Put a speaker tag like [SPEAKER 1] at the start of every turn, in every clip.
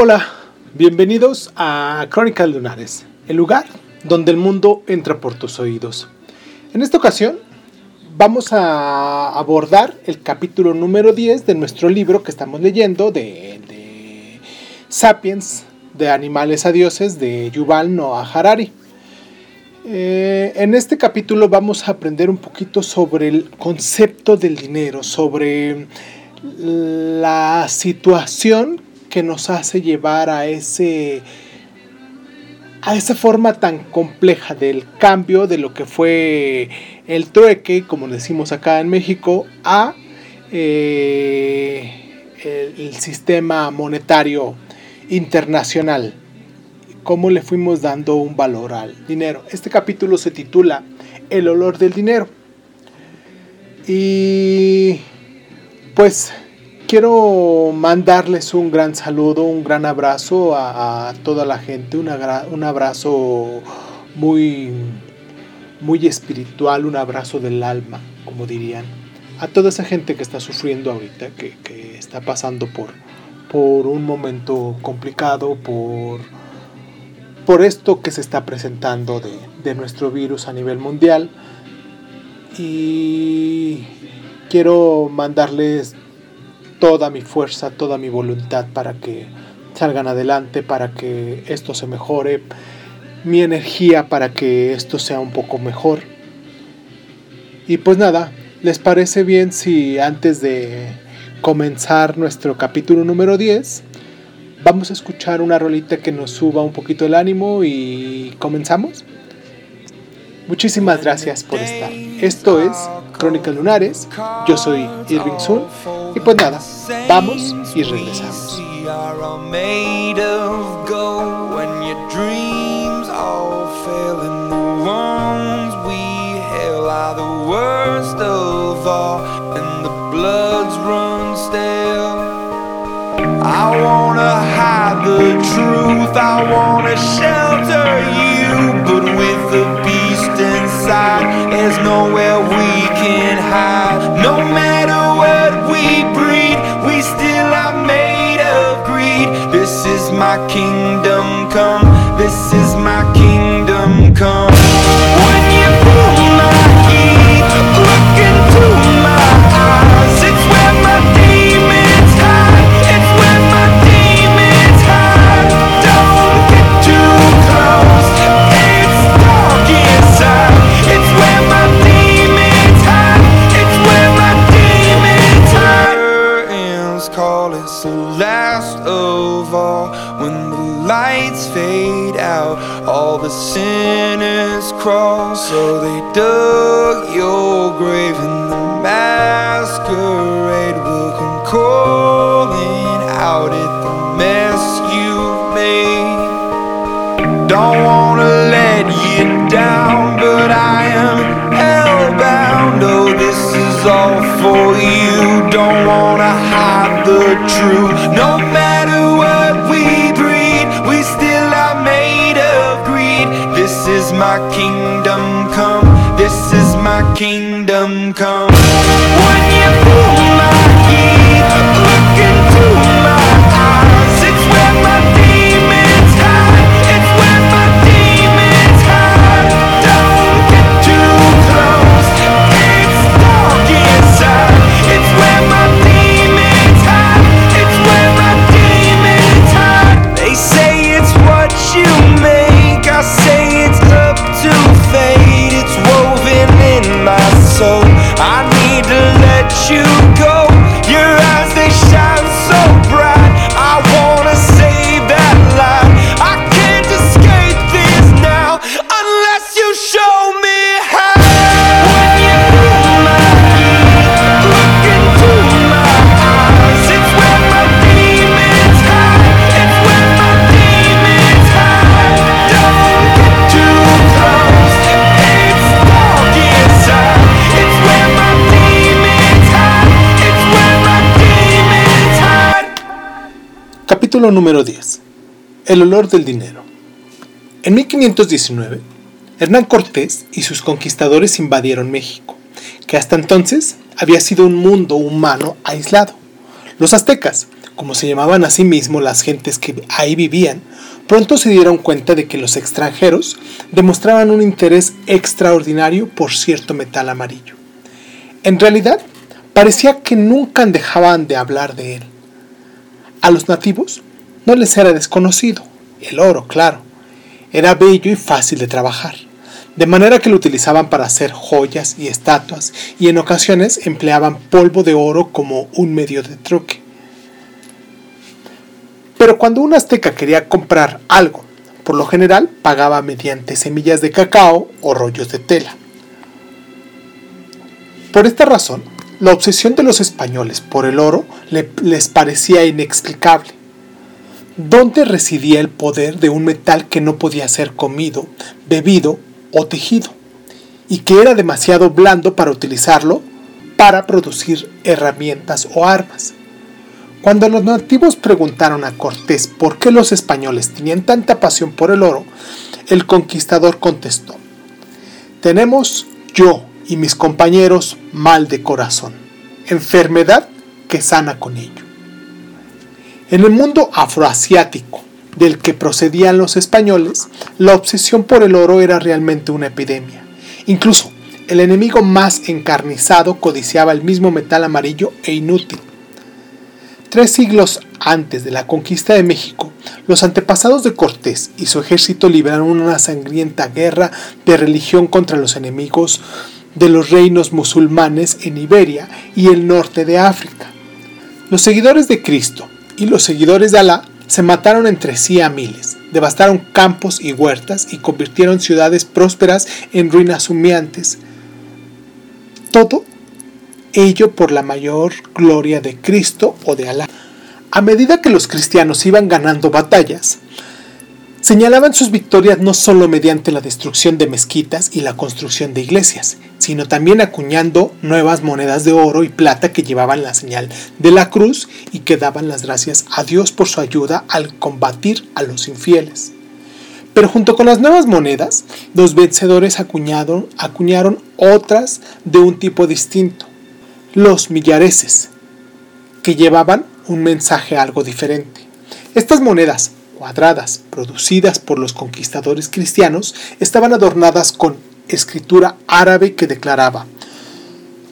[SPEAKER 1] Hola, bienvenidos a Crónicas Lunares, el lugar donde el mundo entra por tus oídos. En esta ocasión vamos a abordar el capítulo número 10 de nuestro libro que estamos leyendo de, Sapiens, de animales a dioses, de Yuval Noah Harari. Eh, en este capítulo vamos a aprender un poquito sobre el concepto del dinero, sobre la situación que nos hace llevar a ese a esa forma tan compleja del cambio de lo que fue el trueque, como decimos acá en México, a eh, el, sistema monetario internacional. Cómo le fuimos dando un valor al dinero. Este capítulo se titula El olor del dinero. Y pues quiero mandarles un gran saludo, un gran abrazo a, toda la gente, un abrazo muy, muy espiritual, un abrazo del alma, como dirían. A toda esa gente que está sufriendo ahorita, que, está pasando por, por un momento complicado, por, por esto que se está presentando de, de nuestro virus a nivel mundial. Y quiero mandarles toda mi fuerza, toda mi voluntad para que salgan adelante, para que esto se mejore, mi energía para que esto sea un poco mejor. Y pues nada, ¿les parece bien si antes de comenzar nuestro capítulo número 10, vamos a escuchar una rolita que nos suba un poquito el ánimo y comenzamos? Muchísimas gracias por estar. Esto es Crónicas Lunares. Yo soy Irving Sun. Y pues nada, vamos y regresamos. I wanna hide the truth, I wanna shelter you, but with the beast inside, there's nowhere we can hide. No matter my kingdom come, this is my kingdom So they dug your grave and the masquerade will come calling out at the mess you've made. Don't wanna let you down, but I am hellbound. Oh, this is all for you. Don't wanna hide the truth. No matter what my kingdom Número 10. El olor del dinero. En 1519, Hernán Cortés y sus conquistadores invadieron México, que hasta entonces había sido un mundo humano aislado. Los aztecas,
[SPEAKER 2] como se llamaban a sí mismos las gentes que ahí vivían, pronto se dieron cuenta de que los extranjeros demostraban un interés extraordinario por cierto metal amarillo. En realidad, parecía que nunca dejaban de hablar de él. A los nativos no les era desconocido, el oro, claro, era bello y fácil de trabajar, de manera que lo utilizaban para hacer joyas y estatuas y en ocasiones empleaban polvo de oro como un medio de truque. Pero cuando un azteca quería comprar algo, por lo general pagaba mediante semillas de cacao o rollos de tela. Por esta razón, la obsesión de los españoles por el oro les parecía inexplicable. ¿Dónde residía el poder de un metal que no podía ser comido, bebido o tejido? Y que era demasiado blando para utilizarlo para producir herramientas o armas. Cuando los nativos preguntaron a Cortés por qué los españoles tenían tanta pasión por el oro, el conquistador contestó, tenemos yo y mis compañeros mal de corazón, enfermedad que sana con ello. En el mundo afroasiático del que procedían los españoles, la obsesión por el oro era realmente una epidemia. Incluso el enemigo más encarnizado codiciaba el mismo metal amarillo e inútil Tres siglos antes de la conquista de México, los antepasados de Cortés y su ejército libraron una sangrienta guerra de religión contra los enemigos de los reinos musulmanes en Iberia y el norte de África. Los seguidores de Cristo y los seguidores de Alá se mataron entre sí a miles, devastaron campos y huertas y convirtieron ciudades prósperas en ruinas humeantes. Todo ello por la mayor gloria de Cristo o de Alá. A medida que los cristianos iban ganando batallas, señalaban sus victorias no solo mediante la destrucción de mezquitas y la construcción de iglesias, sino también acuñando nuevas monedas de oro y plata que llevaban la señal de la cruz y que daban las gracias a Dios por su ayuda al combatir a los infieles. Pero junto con las nuevas monedas, los vencedores acuñaron, acuñaron otras de un tipo distinto, los millareses, que llevaban un mensaje algo diferente. Estas monedas cuadradas producidas por los conquistadores cristianos estaban adornadas con escritura árabe que declaraba,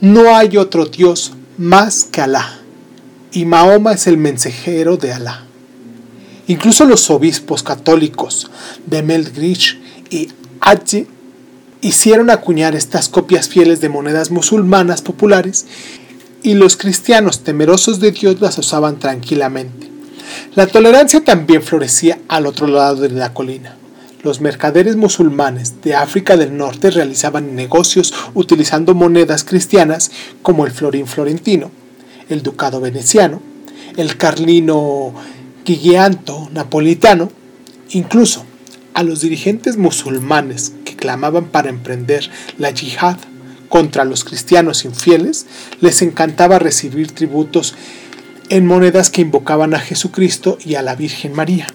[SPEAKER 2] no hay otro Dios más que Alá, y Mahoma es el mensajero de Alá. Incluso los obispos católicos de Meldrich y Adje hicieron acuñar estas copias fieles de monedas musulmanas populares y los cristianos temerosos de Dios las usaban tranquilamente. La tolerancia también florecía al otro lado de la colina. Los mercaderes musulmanes de África del Norte realizaban negocios utilizando monedas cristianas como el florín florentino, el ducado veneciano, el carlino guigueanto napolitano, incluso a los dirigentes musulmanes clamaban para emprender la yihad contra los cristianos infieles, les encantaba recibir tributos en monedas que invocaban a Jesucristo y a la Virgen María.